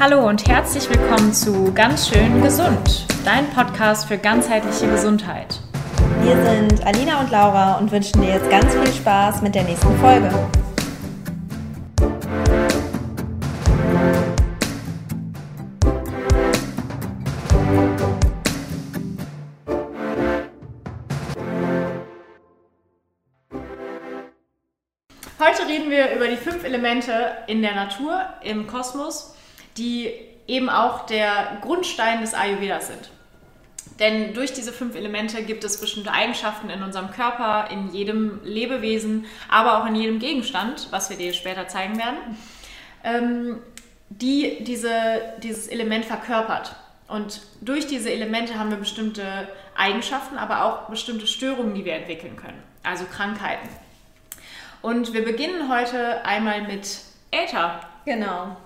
Hallo und herzlich willkommen zu Ganz schön gesund, dein Podcast für ganzheitliche Gesundheit. Wir sind Alina und Laura und wünschen dir jetzt ganz viel Spaß mit der nächsten Folge. Heute reden wir über die fünf Elemente in der Natur, im Kosmos, die eben auch der Grundstein des Ayurveda sind. Denn durch diese fünf Elemente gibt es bestimmte Eigenschaften in unserem Körper, in jedem Lebewesen, aber auch in jedem Gegenstand, was wir dir später zeigen werden, ähm, die diese, dieses Element verkörpert. Und durch diese Elemente haben wir bestimmte Eigenschaften, aber auch bestimmte Störungen, die wir entwickeln können, also Krankheiten. Und wir beginnen heute einmal mit Äther. Genau.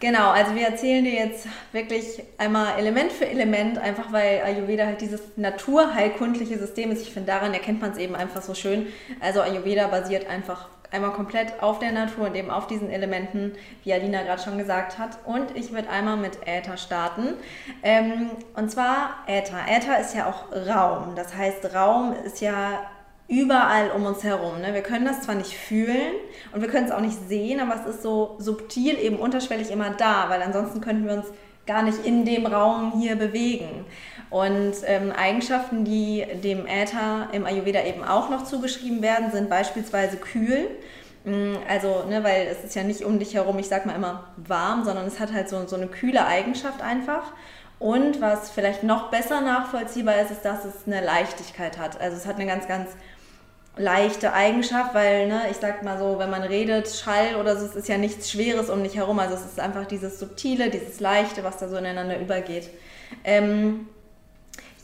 Genau, also wir erzählen dir jetzt wirklich einmal Element für Element, einfach weil Ayurveda halt dieses naturheilkundliche System ist. Ich finde, daran erkennt man es eben einfach so schön. Also Ayurveda basiert einfach einmal komplett auf der Natur und eben auf diesen Elementen, wie Alina gerade schon gesagt hat. Und ich würde einmal mit Äther starten. Ähm, und zwar Äther. Äther ist ja auch Raum. Das heißt, Raum ist ja überall um uns herum. Ne? Wir können das zwar nicht fühlen und wir können es auch nicht sehen, aber es ist so subtil eben unterschwellig immer da, weil ansonsten könnten wir uns gar nicht in dem Raum hier bewegen. Und ähm, Eigenschaften, die dem Äther im Ayurveda eben auch noch zugeschrieben werden, sind beispielsweise kühl. Mm, also, ne, weil es ist ja nicht um dich herum, ich sag mal immer warm, sondern es hat halt so, so eine kühle Eigenschaft einfach. Und was vielleicht noch besser nachvollziehbar ist, ist, dass es eine Leichtigkeit hat. Also es hat eine ganz, ganz leichte Eigenschaft, weil, ne, ich sag mal so, wenn man redet, Schall oder so, es ist ja nichts Schweres um dich herum. Also es ist einfach dieses Subtile, dieses Leichte, was da so ineinander übergeht. Ähm,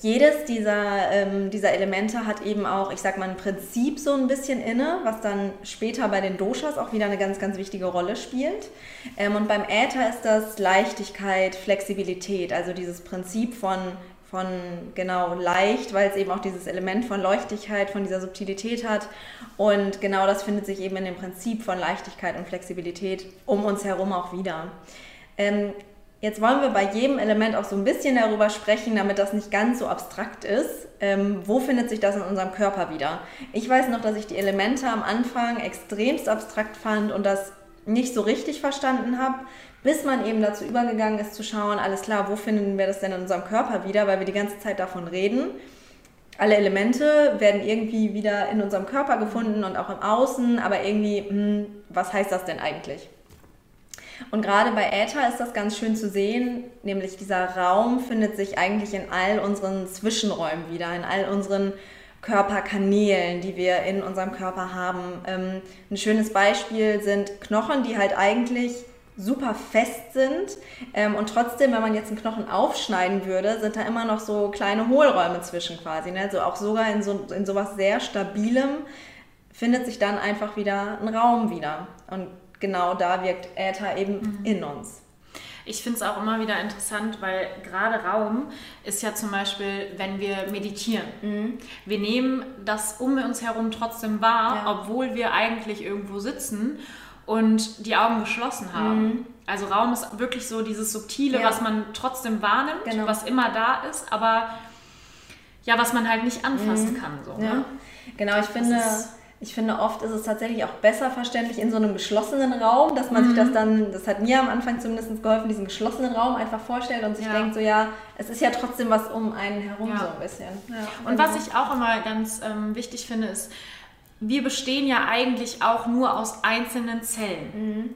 jedes dieser, ähm, dieser Elemente hat eben auch, ich sag mal, ein Prinzip so ein bisschen inne, was dann später bei den Doshas auch wieder eine ganz, ganz wichtige Rolle spielt. Ähm, und beim Äther ist das Leichtigkeit, Flexibilität, also dieses Prinzip von von genau leicht, weil es eben auch dieses Element von Leuchtigkeit, von dieser Subtilität hat. Und genau das findet sich eben in dem Prinzip von Leichtigkeit und Flexibilität um uns herum auch wieder. Ähm, jetzt wollen wir bei jedem Element auch so ein bisschen darüber sprechen, damit das nicht ganz so abstrakt ist. Ähm, wo findet sich das in unserem Körper wieder? Ich weiß noch, dass ich die Elemente am Anfang extremst abstrakt fand und das nicht so richtig verstanden habe, bis man eben dazu übergegangen ist zu schauen, alles klar, wo finden wir das denn in unserem Körper wieder, weil wir die ganze Zeit davon reden. Alle Elemente werden irgendwie wieder in unserem Körper gefunden und auch im Außen, aber irgendwie, hm, was heißt das denn eigentlich? Und gerade bei Äther ist das ganz schön zu sehen, nämlich dieser Raum findet sich eigentlich in all unseren Zwischenräumen wieder, in all unseren Körperkanälen, die wir in unserem Körper haben. Ähm, ein schönes Beispiel sind Knochen, die halt eigentlich super fest sind ähm, und trotzdem, wenn man jetzt einen Knochen aufschneiden würde, sind da immer noch so kleine Hohlräume zwischen quasi. Ne? Also auch sogar in, so, in sowas sehr Stabilem findet sich dann einfach wieder ein Raum wieder. Und genau da wirkt Äther eben mhm. in uns. Ich finde es auch immer wieder interessant, weil gerade Raum ist ja zum Beispiel, wenn wir meditieren. Mhm. Wir nehmen das um uns herum trotzdem wahr, ja. obwohl wir eigentlich irgendwo sitzen und die Augen geschlossen haben. Mhm. Also Raum ist wirklich so dieses Subtile, ja. was man trotzdem wahrnimmt, genau. was immer da ist, aber ja, was man halt nicht anfassen mhm. kann. So, ja. ne? Genau, ich finde, ich finde, oft ist es tatsächlich auch besser verständlich in so einem geschlossenen Raum, dass man mhm. sich das dann, das hat mir am Anfang zumindest geholfen, diesen geschlossenen Raum einfach vorstellt und sich ja. denkt, so ja, es ist ja trotzdem was um einen herum ja. so ein bisschen. Ja. Und was ich auch immer ganz ähm, wichtig finde, ist, wir bestehen ja eigentlich auch nur aus einzelnen Zellen. Mhm.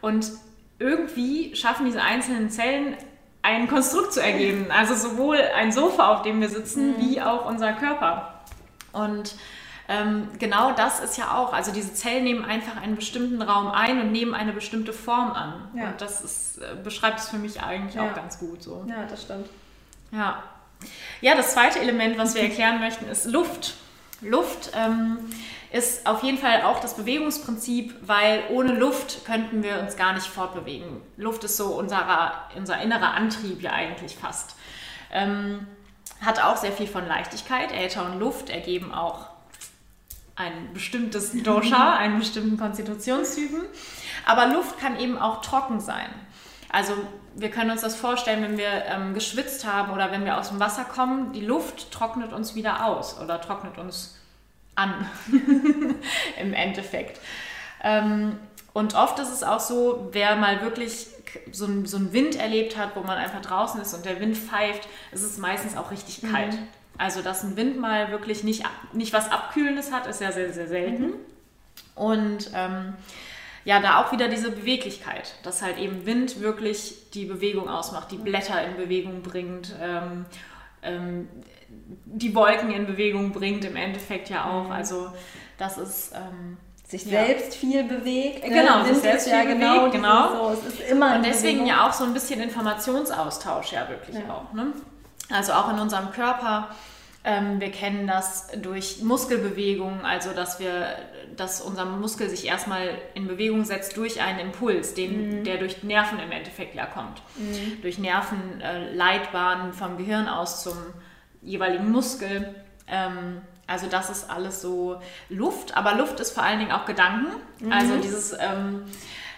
Und irgendwie schaffen diese einzelnen Zellen ein Konstrukt zu ergeben. Also sowohl ein Sofa, auf dem wir sitzen, mhm. wie auch unser Körper. Und ähm, genau das ist ja auch, also diese Zellen nehmen einfach einen bestimmten Raum ein und nehmen eine bestimmte Form an. Ja. Und das ist, äh, beschreibt es für mich eigentlich ja. auch ganz gut so. Ja, das stimmt. Ja. Ja, das zweite Element, was wir erklären möchten, ist Luft. Luft ähm, ist auf jeden Fall auch das Bewegungsprinzip, weil ohne Luft könnten wir uns gar nicht fortbewegen. Luft ist so unser, unser innerer Antrieb ja eigentlich fast. Ähm, hat auch sehr viel von Leichtigkeit. Äther und Luft ergeben auch ein bestimmtes Dosha, einen bestimmten Konstitutionstypen. Aber Luft kann eben auch trocken sein. Also wir können uns das vorstellen, wenn wir ähm, geschwitzt haben oder wenn wir aus dem Wasser kommen, die Luft trocknet uns wieder aus oder trocknet uns an im Endeffekt. Ähm, und oft ist es auch so, wer mal wirklich so, ein, so einen Wind erlebt hat, wo man einfach draußen ist und der Wind pfeift, ist es meistens auch richtig mhm. Also, dass ein Wind mal wirklich nicht, nicht was Abkühlendes hat, ist ja sehr, sehr selten. Mhm. Und ähm, ja, da auch wieder diese Beweglichkeit, dass halt eben Wind wirklich die Bewegung ausmacht, die Blätter in Bewegung bringt, ähm, ähm, die Wolken in Bewegung bringt, im Endeffekt ja auch. Mhm. Also, das ist ähm, sich ja. selbst viel bewegt. Ne? Genau, sich selbst viel ja genau, bewegt, genau. So, es ist immer Und deswegen ja auch so ein bisschen Informationsaustausch ja wirklich ja. auch. Ne? Also auch in unserem Körper. Ähm, wir kennen das durch Muskelbewegungen, also dass wir, dass unser Muskel sich erstmal in Bewegung setzt durch einen Impuls, den, mhm. der durch Nerven im Endeffekt ja kommt. Mhm. Durch Nervenleitbahnen äh, vom Gehirn aus zum jeweiligen Muskel. Ähm, also das ist alles so Luft, aber Luft ist vor allen Dingen auch Gedanken. Mhm. Also dieses, ähm,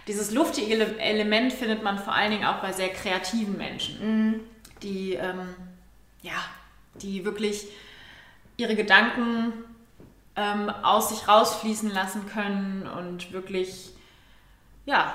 dieses luftige Element findet man vor allen Dingen auch bei sehr kreativen Menschen, mhm. die, ähm, ja, die wirklich ihre Gedanken ähm, aus sich rausfließen lassen können und wirklich, ja,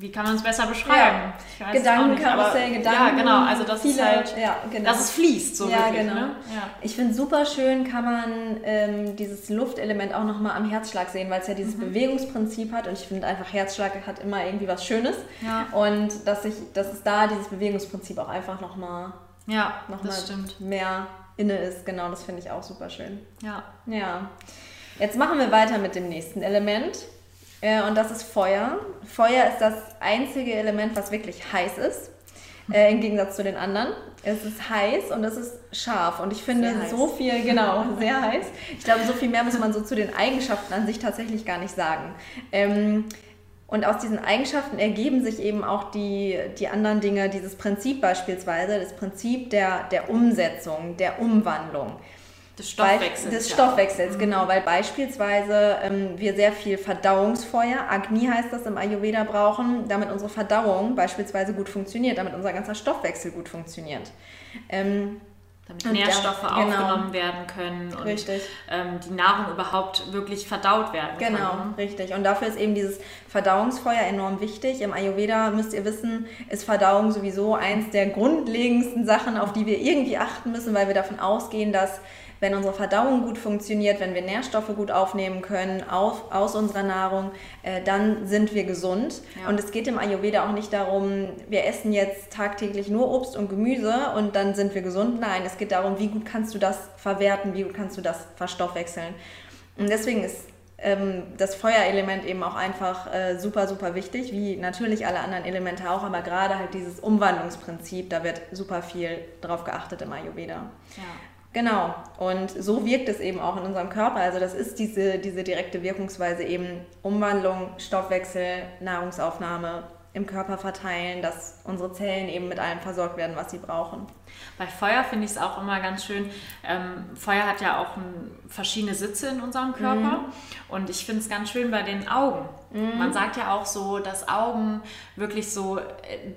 wie kann man es besser beschreiben? Ja. Gedankenkarussell, Gedanken. Ja, genau. Also das viele, ist halt, ja, genau. dass es fließt so ja, wirklich. Genau. Ne? Ja. Ich finde super schön, kann man ähm, dieses Luftelement auch nochmal am Herzschlag sehen, weil es ja dieses mhm. Bewegungsprinzip hat und ich finde einfach Herzschlag hat immer irgendwie was Schönes ja. und dass ich, dass es da dieses Bewegungsprinzip auch einfach nochmal ja, noch das mehr inne ist. Genau, das finde ich auch super schön. Ja. Ja. Jetzt machen wir weiter mit dem nächsten Element. Äh, und das ist Feuer. Feuer ist das einzige Element, was wirklich heiß ist, äh, im Gegensatz zu den anderen. Es ist heiß und es ist scharf. Und ich finde so viel, genau, sehr heiß. Ich glaube, so viel mehr muss man so zu den Eigenschaften an sich tatsächlich gar nicht sagen. Ähm, und aus diesen Eigenschaften ergeben sich eben auch die, die anderen Dinge, dieses Prinzip beispielsweise, das Prinzip der, der Umsetzung, der Umwandlung. Des Stoffwechsels. Des Stoffwechsels, ja. genau, weil beispielsweise ähm, wir sehr viel Verdauungsfeuer, Agni heißt das im Ayurveda, brauchen, damit unsere Verdauung beispielsweise gut funktioniert, damit unser ganzer Stoffwechsel gut funktioniert. Ähm, damit Nährstoffe da, genau. aufgenommen werden können und ähm, die Nahrung überhaupt wirklich verdaut werden genau, kann. Genau, richtig. Und dafür ist eben dieses Verdauungsfeuer enorm wichtig. Im Ayurveda müsst ihr wissen, ist Verdauung sowieso eins der grundlegendsten Sachen, auf die wir irgendwie achten müssen, weil wir davon ausgehen, dass wenn unsere Verdauung gut funktioniert, wenn wir Nährstoffe gut aufnehmen können auf, aus unserer Nahrung, äh, dann sind wir gesund. Ja. Und es geht im Ayurveda auch nicht darum, wir essen jetzt tagtäglich nur Obst und Gemüse und dann sind wir gesund. Nein, es geht darum, wie gut kannst du das verwerten, wie gut kannst du das verstoffwechseln. Und deswegen ist ähm, das Feuerelement eben auch einfach äh, super, super wichtig, wie natürlich alle anderen Elemente auch, aber gerade halt dieses Umwandlungsprinzip, da wird super viel drauf geachtet im Ayurveda. Ja. Genau. Und so wirkt es eben auch in unserem Körper. Also das ist diese, diese direkte Wirkungsweise eben Umwandlung, Stoffwechsel, Nahrungsaufnahme im Körper verteilen, dass unsere Zellen eben mit allem versorgt werden, was sie brauchen. Bei Feuer finde ich es auch immer ganz schön. Ähm, Feuer hat ja auch ein, verschiedene Sitze in unserem Körper. Mhm. Und ich finde es ganz schön bei den Augen. Mhm. Man sagt ja auch so, dass Augen wirklich so äh,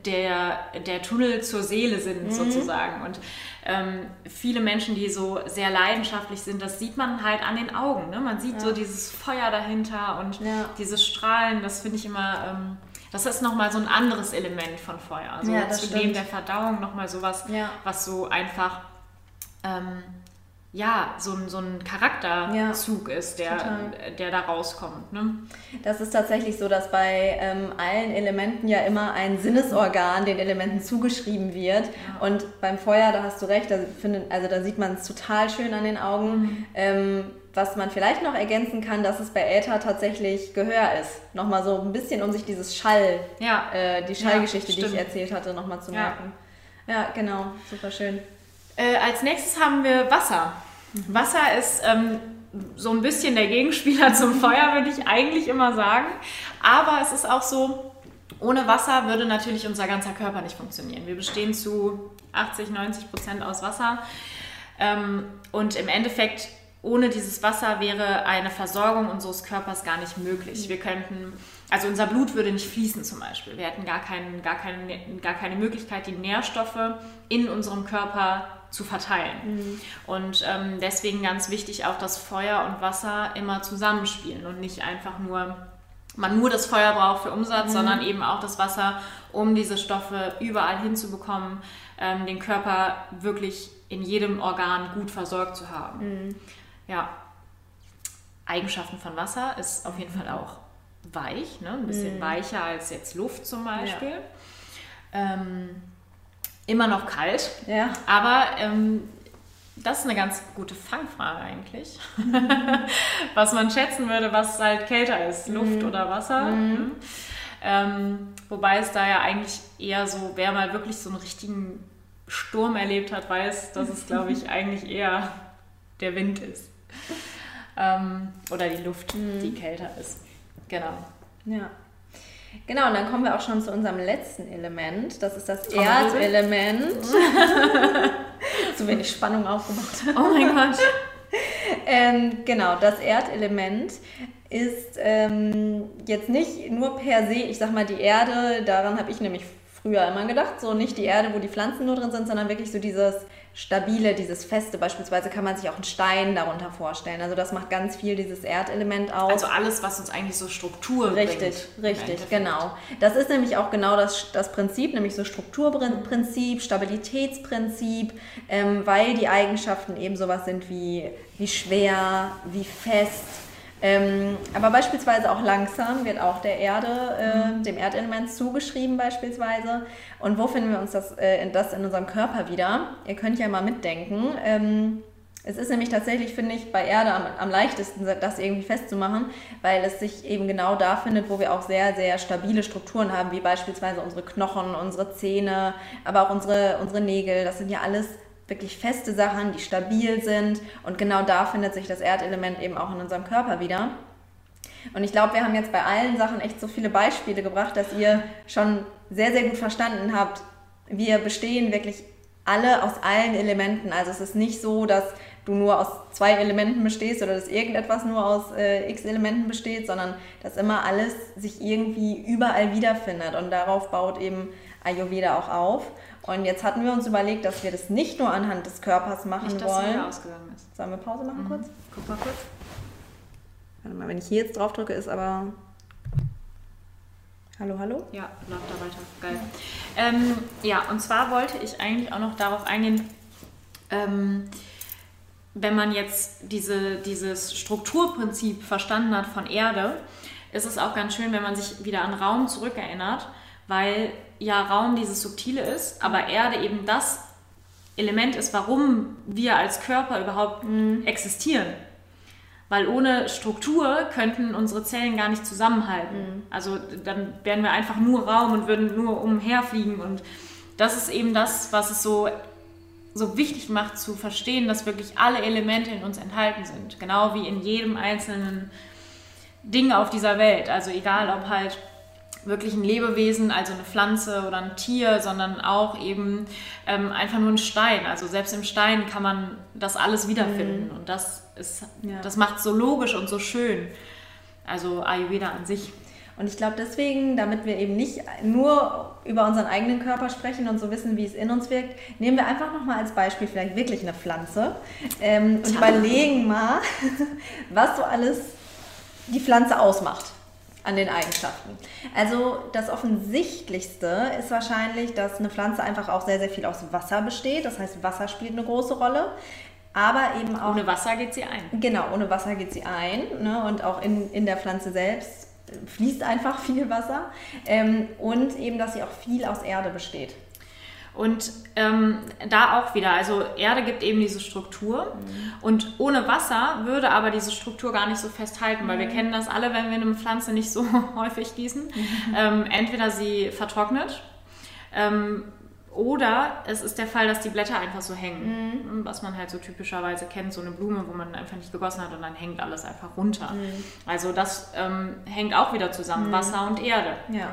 der, der Tunnel zur Seele sind, mhm. sozusagen. Und ähm, viele Menschen, die so sehr leidenschaftlich sind, das sieht man halt an den Augen. Ne? Man sieht ja. so dieses Feuer dahinter und ja. dieses Strahlen, das finde ich immer. Ähm, das ist nochmal so ein anderes Element von Feuer. Also ja, zu dem der Verdauung nochmal sowas, ja. was so einfach ähm, ja, so ein, so ein Charakterzug ja, ist, der, der da rauskommt. Ne? Das ist tatsächlich so, dass bei ähm, allen Elementen ja immer ein Sinnesorgan den Elementen zugeschrieben wird. Ja. Und beim Feuer, da hast du recht, da, find, also da sieht man es total schön an den Augen. Mhm. Ähm, was man vielleicht noch ergänzen kann, dass es bei Äther tatsächlich Gehör ist. Nochmal so ein bisschen, um sich dieses Schall, ja. äh, die Schallgeschichte, die ich erzählt hatte, nochmal zu merken. Ja, genau, super schön. Äh, als nächstes haben wir Wasser. Wasser ist ähm, so ein bisschen der Gegenspieler zum Feuer, würde ich eigentlich immer sagen. Aber es ist auch so, ohne Wasser würde natürlich unser ganzer Körper nicht funktionieren. Wir bestehen zu 80, 90 Prozent aus Wasser. Ähm, und im Endeffekt ohne dieses Wasser wäre eine Versorgung unseres Körpers gar nicht möglich. Wir könnten, also unser Blut würde nicht fließen zum Beispiel. Wir hätten gar, kein, gar, keine, gar keine Möglichkeit, die Nährstoffe in unserem Körper zu verteilen. Mhm. Und ähm, deswegen ganz wichtig auch, dass Feuer und Wasser immer zusammenspielen und nicht einfach nur man nur das Feuer braucht für Umsatz, mhm. sondern eben auch das Wasser, um diese Stoffe überall hinzubekommen, ähm, den Körper wirklich in jedem Organ gut versorgt zu haben. Mhm. Ja. Eigenschaften von Wasser ist auf jeden Fall auch weich, ne? ein bisschen mhm. weicher als jetzt Luft zum Beispiel. Ja. Ähm, immer noch kalt, ja. aber ähm, das ist eine ganz gute Fangfrage eigentlich. was man schätzen würde, was halt kälter ist, Luft mhm. oder Wasser. Mhm. mhm. Ähm, wobei es da ja eigentlich eher so, wer mal wirklich so einen richtigen Sturm erlebt hat, weiß, dass es, glaube ich, eigentlich eher der Wind ist. Ähm, oder die Luft, mhm. die kälter ist. Genau. Ja. Genau, und dann kommen wir auch schon zu unserem letzten Element. Das ist das Erdelement. zu wenig Spannung aufgemacht. Oh mein Gott. ähm, genau, das Erdelement ist ähm, jetzt nicht nur per se, ich sag mal, die Erde, daran habe ich nämlich früher immer gedacht, so nicht die Erde, wo die Pflanzen nur drin sind, sondern wirklich so dieses stabile, dieses feste. Beispielsweise kann man sich auch einen Stein darunter vorstellen. Also das macht ganz viel dieses Erdelement aus. Also alles, was uns eigentlich so Struktur Richtig, bringt, richtig, genau. Das ist nämlich auch genau das, das Prinzip, nämlich so Strukturprinzip, Stabilitätsprinzip, ähm, weil die Eigenschaften eben sowas sind wie, wie schwer, wie fest, ähm, aber beispielsweise auch langsam wird auch der Erde, äh, mhm. dem Erdelement zugeschrieben beispielsweise. Und wo finden wir uns das, äh, das in unserem Körper wieder? Ihr könnt ja mal mitdenken. Ähm, es ist nämlich tatsächlich, finde ich, bei Erde am, am, leichtesten, das irgendwie festzumachen, weil es sich eben genau da findet, wo wir auch sehr, sehr stabile Strukturen haben, wie beispielsweise unsere Knochen, unsere Zähne, aber auch unsere, unsere Nägel. Das sind ja alles wirklich feste Sachen, die stabil sind. Und genau da findet sich das Erdelement eben auch in unserem Körper wieder. Und ich glaube, wir haben jetzt bei allen Sachen echt so viele Beispiele gebracht, dass ihr schon sehr, sehr gut verstanden habt, wir bestehen wirklich alle aus allen Elementen. Also es ist nicht so, dass du nur aus zwei Elementen bestehst oder dass irgendetwas nur aus äh, x Elementen besteht, sondern dass immer alles sich irgendwie überall wiederfindet. Und darauf baut eben Ayurveda auch auf. Und jetzt hatten wir uns überlegt, dass wir das nicht nur anhand des Körpers machen nicht, dass wollen. Ausgegangen ist. Sollen wir Pause machen mhm. kurz? Guck mal kurz. Warte mal, wenn ich hier jetzt drauf drücke, ist aber. Hallo, hallo? Ja, läuft da weiter. Geil. Ja. Ähm, ja, und zwar wollte ich eigentlich auch noch darauf eingehen, ähm, wenn man jetzt diese, dieses Strukturprinzip verstanden hat von Erde, ist es auch ganz schön, wenn man sich wieder an Raum zurückerinnert, weil ja Raum dieses Subtile ist, aber Erde eben das Element ist, warum wir als Körper überhaupt mhm. existieren. Weil ohne Struktur könnten unsere Zellen gar nicht zusammenhalten. Mhm. Also dann wären wir einfach nur Raum und würden nur umherfliegen. Und das ist eben das, was es so, so wichtig macht zu verstehen, dass wirklich alle Elemente in uns enthalten sind. Genau wie in jedem einzelnen Ding auf dieser Welt. Also egal ob halt wirklich ein Lebewesen, also eine Pflanze oder ein Tier, sondern auch eben ähm, einfach nur ein Stein. Also selbst im Stein kann man das alles wiederfinden mhm. und das ist, ja. das macht so logisch und so schön. Also Ayurveda an sich. Und ich glaube deswegen, damit wir eben nicht nur über unseren eigenen Körper sprechen und so wissen, wie es in uns wirkt, nehmen wir einfach nochmal als Beispiel vielleicht wirklich eine Pflanze ähm, und überlegen mal, was so alles die Pflanze ausmacht an den Eigenschaften. Also das Offensichtlichste ist wahrscheinlich, dass eine Pflanze einfach auch sehr, sehr viel aus Wasser besteht. Das heißt, Wasser spielt eine große Rolle. Aber eben auch. Ohne Wasser geht sie ein. Genau, ohne Wasser geht sie ein. Ne? Und auch in, in der Pflanze selbst fließt einfach viel Wasser. Ähm, und eben, dass sie auch viel aus Erde besteht. Und ähm, da auch wieder, also Erde gibt eben diese Struktur mhm. und ohne Wasser würde aber diese Struktur gar nicht so festhalten, weil mhm. wir kennen das alle, wenn wir eine Pflanze nicht so häufig gießen. Mhm. Ähm, entweder sie vertrocknet ähm, oder es ist der Fall, dass die Blätter einfach so hängen, mhm. was man halt so typischerweise kennt, so eine Blume, wo man einfach nicht gegossen hat und dann hängt alles einfach runter. Mhm. Also das ähm, hängt auch wieder zusammen, mhm. Wasser und Erde. Ja.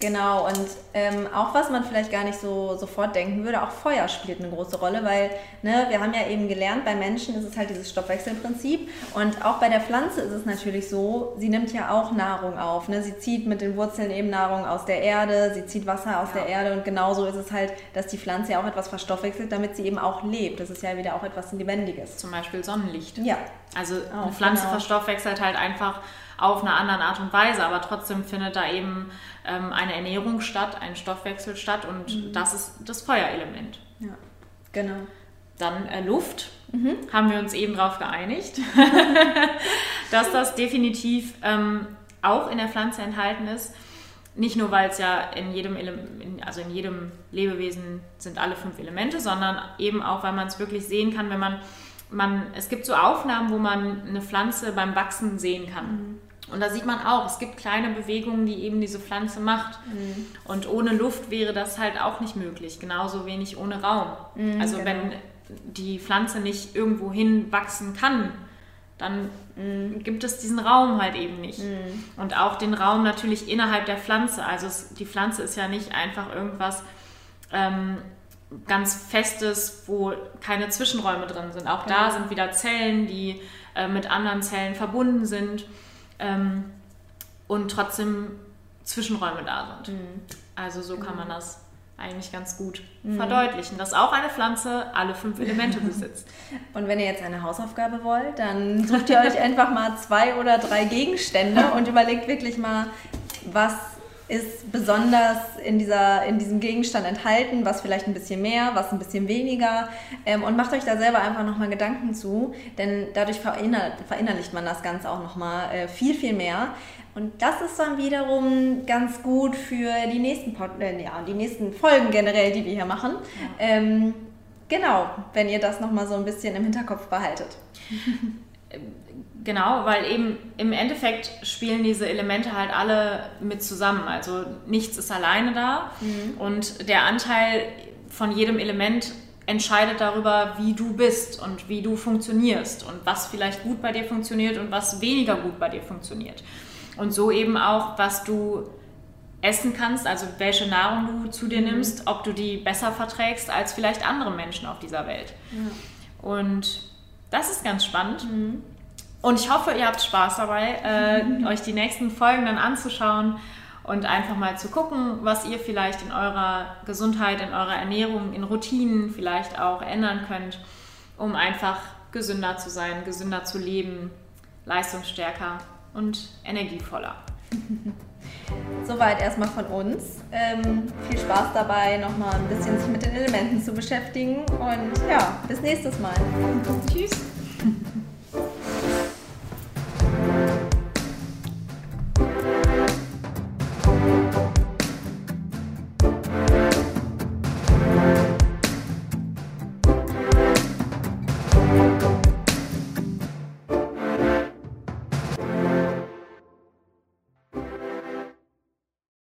Genau, und ähm, auch was man vielleicht gar nicht so sofort denken würde, auch Feuer spielt eine große Rolle, weil ne, wir haben ja eben gelernt, bei Menschen ist es halt dieses Stoffwechselprinzip und auch bei der Pflanze ist es natürlich so, sie nimmt ja auch Nahrung auf. Ne? Sie zieht mit den Wurzeln eben Nahrung aus der Erde, sie zieht Wasser aus ja. der Erde und genauso ist es halt, dass die Pflanze ja auch etwas verstoffwechselt, damit sie eben auch lebt. Das ist ja wieder auch etwas Lebendiges. Zum Beispiel Sonnenlicht. Ja. Also auch, eine Pflanze genau. verstoffwechselt halt einfach auf eine andere Art und Weise, aber trotzdem findet da eben ähm, eine Ernährung statt, ein Stoffwechsel statt und mhm. das ist das Feuerelement. Ja, genau. Dann äh, Luft, mhm. haben wir uns eben darauf geeinigt, dass das definitiv ähm, auch in der Pflanze enthalten ist. Nicht nur, weil es ja in jedem, Ele also in jedem Lebewesen sind alle fünf Elemente, sondern eben auch, weil man es wirklich sehen kann, wenn man, man, es gibt so Aufnahmen, wo man eine Pflanze beim Wachsen sehen kann. Mhm. Und da sieht man auch, es gibt kleine Bewegungen, die eben diese Pflanze macht. Mhm. Und ohne Luft wäre das halt auch nicht möglich. Genauso wenig ohne Raum. Mhm, also genau. wenn die Pflanze nicht irgendwo hin wachsen kann, dann mhm. gibt es diesen Raum halt eben nicht. Mhm. Und auch den Raum natürlich innerhalb der Pflanze. Also es, die Pflanze ist ja nicht einfach irgendwas ähm, ganz Festes, wo keine Zwischenräume drin sind. Auch genau. da sind wieder Zellen, die äh, mit anderen Zellen verbunden sind ähm, und trotzdem Zwischenräume da sind. Mhm. Also so kann man das eigentlich ganz gut mhm. verdeutlichen, dass auch eine Pflanze alle fünf Elemente besitzt. Und wenn ihr jetzt eine Hausaufgabe wollt, dann sucht ihr euch einfach mal zwei oder drei Gegenstände und überlegt wirklich mal, was ist besonders in, dieser, in diesem Gegenstand enthalten, was vielleicht ein bisschen mehr, was ein bisschen weniger. Ähm, und macht euch da selber einfach nochmal Gedanken zu, denn dadurch verinner, verinnerlicht man das Ganze auch nochmal äh, viel, viel mehr. Und das ist dann wiederum ganz gut für die nächsten, Pod äh, ja, die nächsten Folgen generell, die wir hier machen. Ja. Ähm, genau, wenn ihr das nochmal so ein bisschen im Hinterkopf behaltet. Genau, weil eben im Endeffekt spielen diese Elemente halt alle mit zusammen. Also nichts ist alleine da mhm. und der Anteil von jedem Element entscheidet darüber, wie du bist und wie du funktionierst und was vielleicht gut bei dir funktioniert und was weniger gut bei dir funktioniert. Und so eben auch, was du essen kannst, also welche Nahrung du zu dir mhm. nimmst, ob du die besser verträgst als vielleicht andere Menschen auf dieser Welt. Ja. Und das ist ganz spannend. Mhm. Und ich hoffe, ihr habt Spaß dabei, äh, euch die nächsten Folgen dann anzuschauen und einfach mal zu gucken, was ihr vielleicht in eurer Gesundheit, in eurer Ernährung, in Routinen vielleicht auch ändern könnt, um einfach gesünder zu sein, gesünder zu leben, leistungsstärker und energievoller. Soweit erstmal von uns. Ähm, viel Spaß dabei, nochmal ein bisschen sich mit den Elementen zu beschäftigen und ja, bis nächstes Mal. Tschüss.